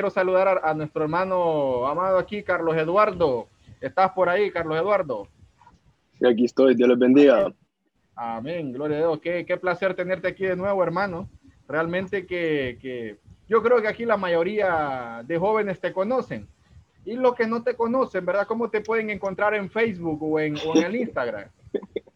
quiero saludar a, nuestro hermano amado aquí, Carlos Eduardo. ¿Estás por ahí, Carlos Eduardo? Sí, aquí estoy. Dios les bendiga. Amén, gloria a Dios. Qué, qué placer tenerte aquí de nuevo, hermano. Realmente que, que yo creo que aquí la mayoría de jóvenes te conocen. Y los que no te conocen, ¿verdad? ¿Cómo te pueden encontrar en Facebook o en, o en el Instagram?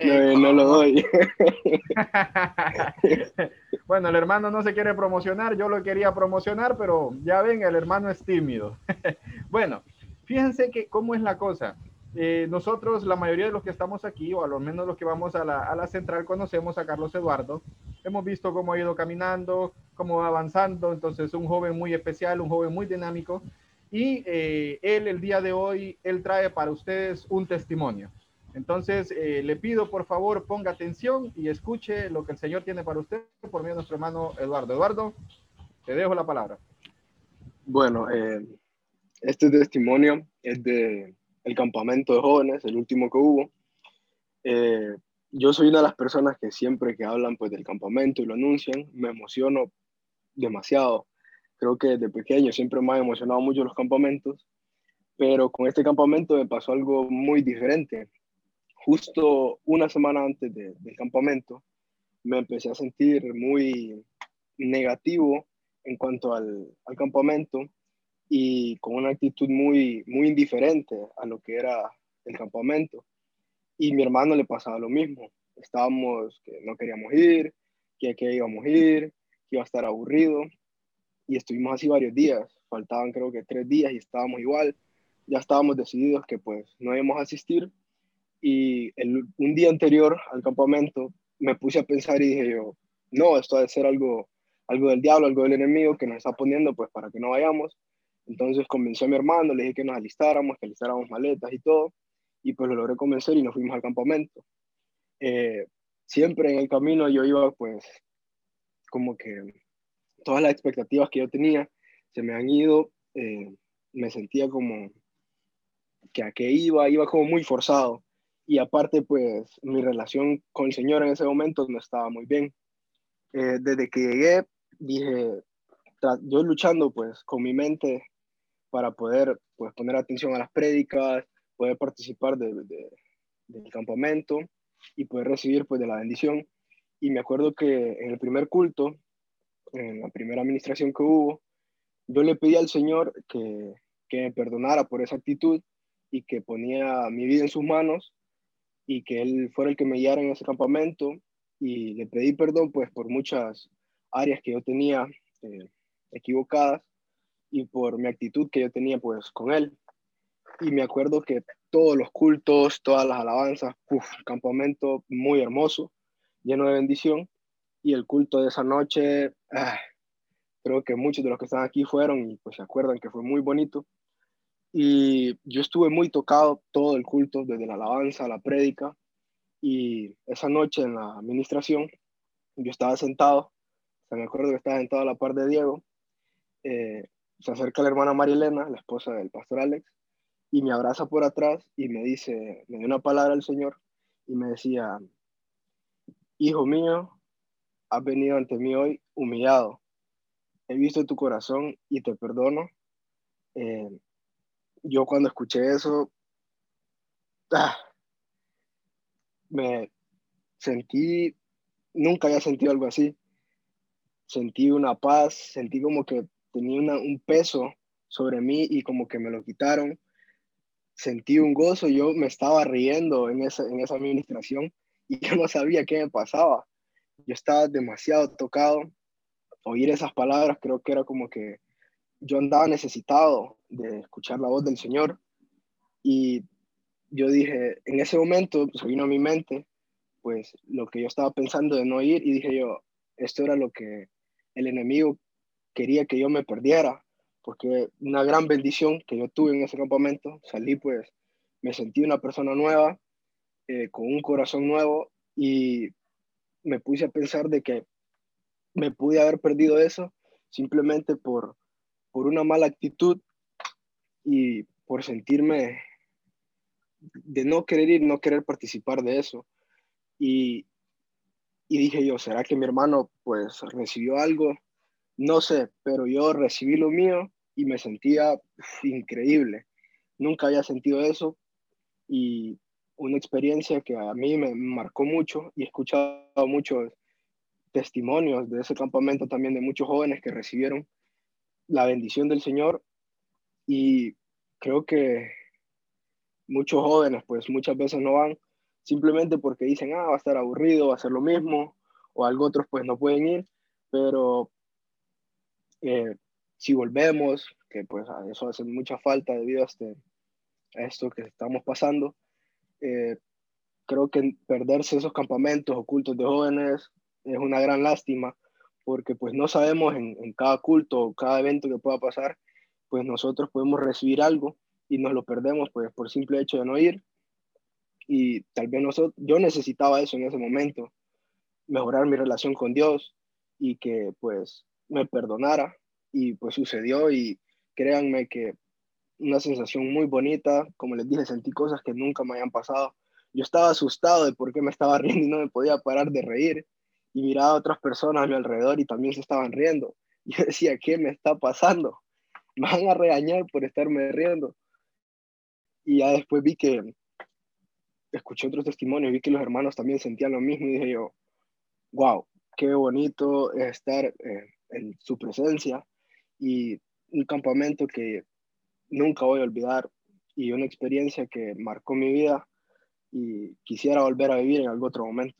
No, no lo doy. bueno, el hermano no se quiere promocionar, yo lo quería promocionar, pero ya ven, el hermano es tímido. bueno, fíjense que cómo es la cosa. Eh, nosotros, la mayoría de los que estamos aquí, o a lo menos los que vamos a la, a la central, conocemos a Carlos Eduardo. Hemos visto cómo ha ido caminando, cómo va avanzando. Entonces, un joven muy especial, un joven muy dinámico. Y eh, él, el día de hoy, él trae para ustedes un testimonio. Entonces, eh, le pido, por favor, ponga atención y escuche lo que el Señor tiene para usted por medio nuestro hermano Eduardo. Eduardo, te dejo la palabra. Bueno, eh, este testimonio es de el campamento de jóvenes, el último que hubo yo soy una de las personas que siempre que hablan pues del campamento y lo anuncian, me emociono demasiado. Creo que desde pequeño siempre me ha emocionado mucho los campamentos, pero con este campamento me pasó algo muy diferente. Justo una semana antes del campamento me empecé a sentir muy negativo en cuanto al, al, campamento y con una actitud muy, muy indiferente a lo que era el campamento. Y mi hermano le pasaba lo mismo. Estábamos que no queríamos ir, que, que íbamos a ir, que iba a estar aburrido. Y estuvimos así varios días. Faltaban creo que tres días y estábamos igual. Ya estábamos decididos que pues no íbamos a asistir. Y el, un día anterior al campamento me puse a pensar y dije yo, no, esto debe ser algo, algo del diablo, algo del enemigo que nos está poniendo pues para que no vayamos. Entonces convencí a mi hermano, le dije que nos alistáramos, que alistáramos maletas y todo y pues lo logré convencer y nos fuimos al campamento. Eh, siempre en el camino yo iba pues como que todas las expectativas que yo tenía se me han ido, eh, me sentía como que a qué iba, iba como muy forzado y aparte pues mi relación con el Señor en ese momento no estaba muy bien. Eh, desde que llegué dije, yo luchando pues con mi mente para poder pues poner atención a las prédicas, poder participar de, del campamento y poder recibir pues de la bendición. Y me acuerdo que en el primer culto, en la primera administración que hubo, yo le pedí al Señor que, que me perdonara por esa actitud y que ponía mi vida en sus manos y que Él fuera el que me guiara en ese campamento. Y le pedí perdón pues por muchas áreas que yo tenía eh, equivocadas y por mi actitud que yo tenía pues con Él y me acuerdo que todos los cultos, todas las alabanzas, uf, campamento muy hermoso, lleno de bendición. Y el culto de esa noche, ah, creo que muchos de los que están aquí fueron y pues se acuerdan que fue muy bonito. Y yo estuve muy tocado todo el culto, desde la alabanza a la prédica. Y esa noche en la administración, yo estaba sentado, o me acuerdo que estaba sentado a la par de Diego. Eh, se acerca la hermana Marilena, la esposa del pastor Alex, y me abraza por atrás y me dice, me dio una palabra al Señor y me decía, hijo mío, has venido ante mí hoy humillado. He visto tu corazón y te perdono. Eh, yo cuando escuché eso, ah, me sentí, nunca había sentido algo así. Sentí una paz, sentí como que tenía un peso sobre mí y como que me lo quitaron sentí un gozo, yo me estaba riendo en esa, en esa administración y yo no sabía qué me pasaba. Yo estaba demasiado tocado. Oír esas palabras creo que era como que yo andaba necesitado de escuchar la voz del Señor. Y yo dije, en ese momento pues, vino a mi mente pues lo que yo estaba pensando de no ir y dije yo, esto era lo que el enemigo quería que yo me perdiera porque una gran bendición que yo tuve en ese campamento, salí pues, me sentí una persona nueva, eh, con un corazón nuevo y me puse a pensar de que me pude haber perdido eso simplemente por, por una mala actitud y por sentirme de no querer ir, no querer participar de eso. Y, y dije yo, ¿será que mi hermano pues recibió algo no sé, pero yo recibí lo mío y me sentía increíble. Nunca había sentido eso y una experiencia que a mí me marcó mucho y he escuchado muchos testimonios de ese campamento también de muchos jóvenes que recibieron la bendición del Señor y creo que muchos jóvenes pues muchas veces no van simplemente porque dicen, ah, va a estar aburrido, va a ser lo mismo, o algo otros pues no pueden ir, pero eh, si volvemos, que pues eso hace mucha falta debido a, este, a esto que estamos pasando, eh, creo que perderse esos campamentos ocultos de jóvenes es una gran lástima, porque pues no sabemos en, en cada culto o cada evento que pueda pasar, pues nosotros podemos recibir algo y nos lo perdemos pues por simple hecho de no ir. Y tal vez nosotros, yo necesitaba eso en ese momento, mejorar mi relación con Dios y que pues me perdonara y pues sucedió y créanme que una sensación muy bonita, como les dije, sentí cosas que nunca me habían pasado. Yo estaba asustado de por qué me estaba riendo y no me podía parar de reír y miraba a otras personas a mi alrededor y también se estaban riendo. Yo decía, ¿qué me está pasando? Van a regañar por estarme riendo. Y ya después vi que, escuché otros testimonios, vi que los hermanos también sentían lo mismo y dije yo, wow, qué bonito estar eh, en su presencia y un campamento que nunca voy a olvidar y una experiencia que marcó mi vida y quisiera volver a vivir en algún otro momento.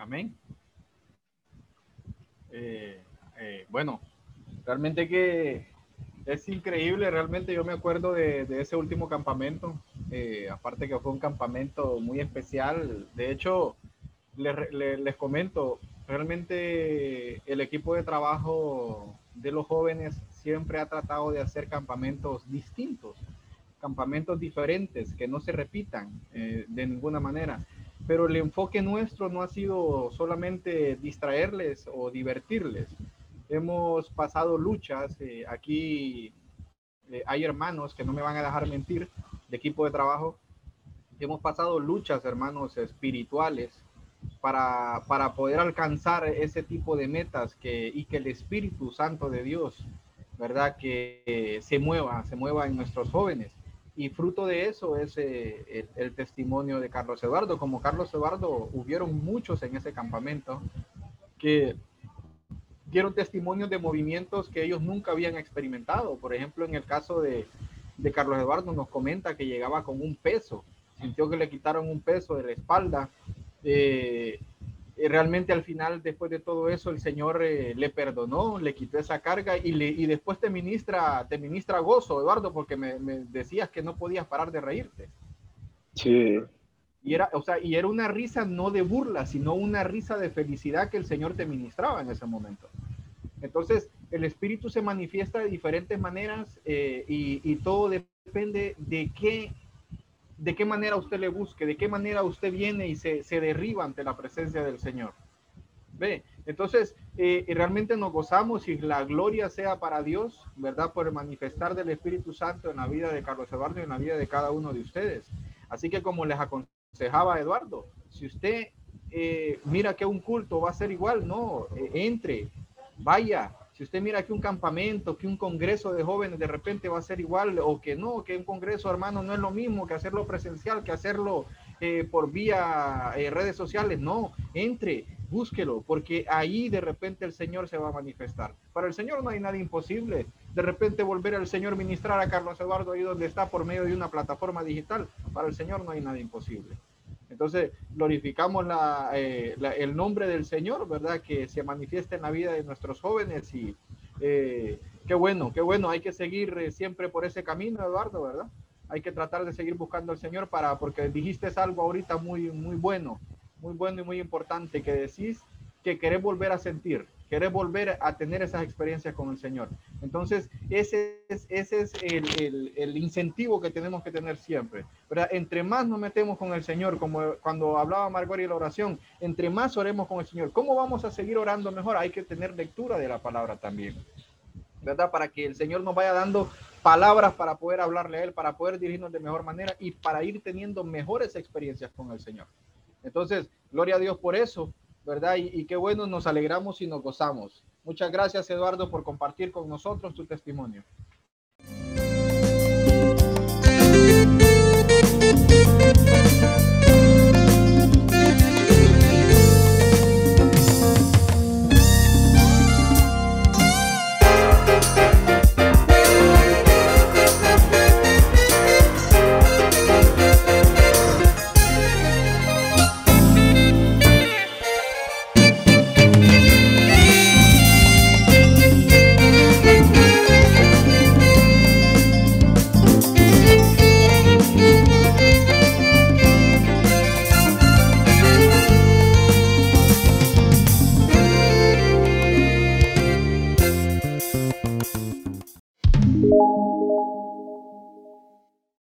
Amén. Eh, eh, bueno, realmente que es increíble, realmente yo me acuerdo de, ese último campamento, eh, aparte que fue un campamento muy especial, de hecho, les, comento, realmente el equipo de trabajo de los jóvenes siempre ha tratado de hacer campamentos distintos, campamentos diferentes, que no se repitan de ninguna manera. Pero el enfoque nuestro no ha sido solamente distraerles o divertirles, hemos pasado luchas. Eh, aquí eh, hay hermanos que no me van a dejar mentir, de equipo de trabajo. Hemos pasado luchas, hermanos, espirituales para, para poder alcanzar ese tipo de metas que, y que el Espíritu Santo de Dios, ¿verdad? Que se mueva, se mueva en nuestros jóvenes. Y fruto de eso es eh, el, testimonio de Carlos Eduardo. Como Carlos Eduardo, hubieron muchos en ese campamento que dieron testimonios de movimientos que ellos nunca habían experimentado. Por ejemplo, en el caso de, de Carlos Eduardo nos comenta que llegaba con un peso, sintió que le quitaron un peso de la espalda. Eh, realmente al final, después de todo eso, el Señor eh, le perdonó, le quitó esa carga y, le, y después te ministra, te ministra gozo, Eduardo, porque me, me, decías que no podías parar de reírte. Sí. Y era, o sea, y era una risa no de burla, sino una risa de felicidad que el Señor te ministraba en ese momento. Entonces, el Espíritu se manifiesta de diferentes maneras eh, y, y, todo depende de qué, de qué manera usted le busque, de qué manera usted viene y se, se derriba ante la presencia del Señor. ¿Ve? Entonces, eh, realmente nos gozamos y la gloria sea para Dios, ¿verdad? Por el manifestar del Espíritu Santo en la vida de Carlos Eduardo y en la vida de cada uno de ustedes. Así que como les aconsejaba Eduardo, si usted eh, mira que un culto va a ser igual, no, eh, entre, vaya. Si usted mira que un campamento, que un congreso de jóvenes de repente va a ser igual o que no, que un congreso, hermano, no es lo mismo que hacerlo presencial, que hacerlo eh, por vía eh, redes sociales. No, entre, búsquelo, porque ahí de repente el Señor se va a manifestar. Para el Señor no hay nada imposible. De repente volver al Señor ministrar a Carlos Eduardo ahí donde está por medio de una plataforma digital. Para el Señor no hay nada imposible. Entonces, glorificamos eh, el nombre del Señor, ¿verdad? Que se manifiesta en la vida de nuestros jóvenes y eh, qué bueno, qué bueno, hay que seguir eh, siempre por ese camino, Eduardo, ¿verdad? Hay que tratar de seguir buscando al Señor para, porque dijiste algo ahorita muy, muy bueno, muy bueno y muy importante, que decís que querés volver a sentir, querés volver a tener esas experiencias con el Señor. Entonces, ese es, ese es el, el, el, incentivo que tenemos que tener siempre. ¿verdad? Entre más nos metemos con el Señor, como cuando hablaba Margot y la oración, entre más oremos con el Señor. ¿Cómo vamos a seguir orando mejor? Hay que tener lectura de la palabra también. ¿verdad? Para que el Señor nos vaya dando palabras para poder hablarle a Él, para poder dirigirnos de mejor manera y para ir teniendo mejores experiencias con el Señor. Entonces, gloria a Dios por eso, ¿verdad? Y, qué bueno, nos alegramos y nos gozamos. Muchas gracias, Eduardo, por compartir con nosotros tu testimonio.